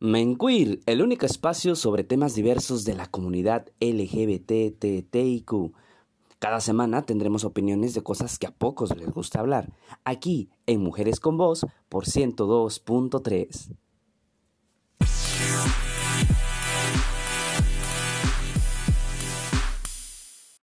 Menqueer, el único espacio sobre temas diversos de la comunidad LGBTTIQ. Cada semana tendremos opiniones de cosas que a pocos les gusta hablar, aquí en Mujeres con Voz por 102.3.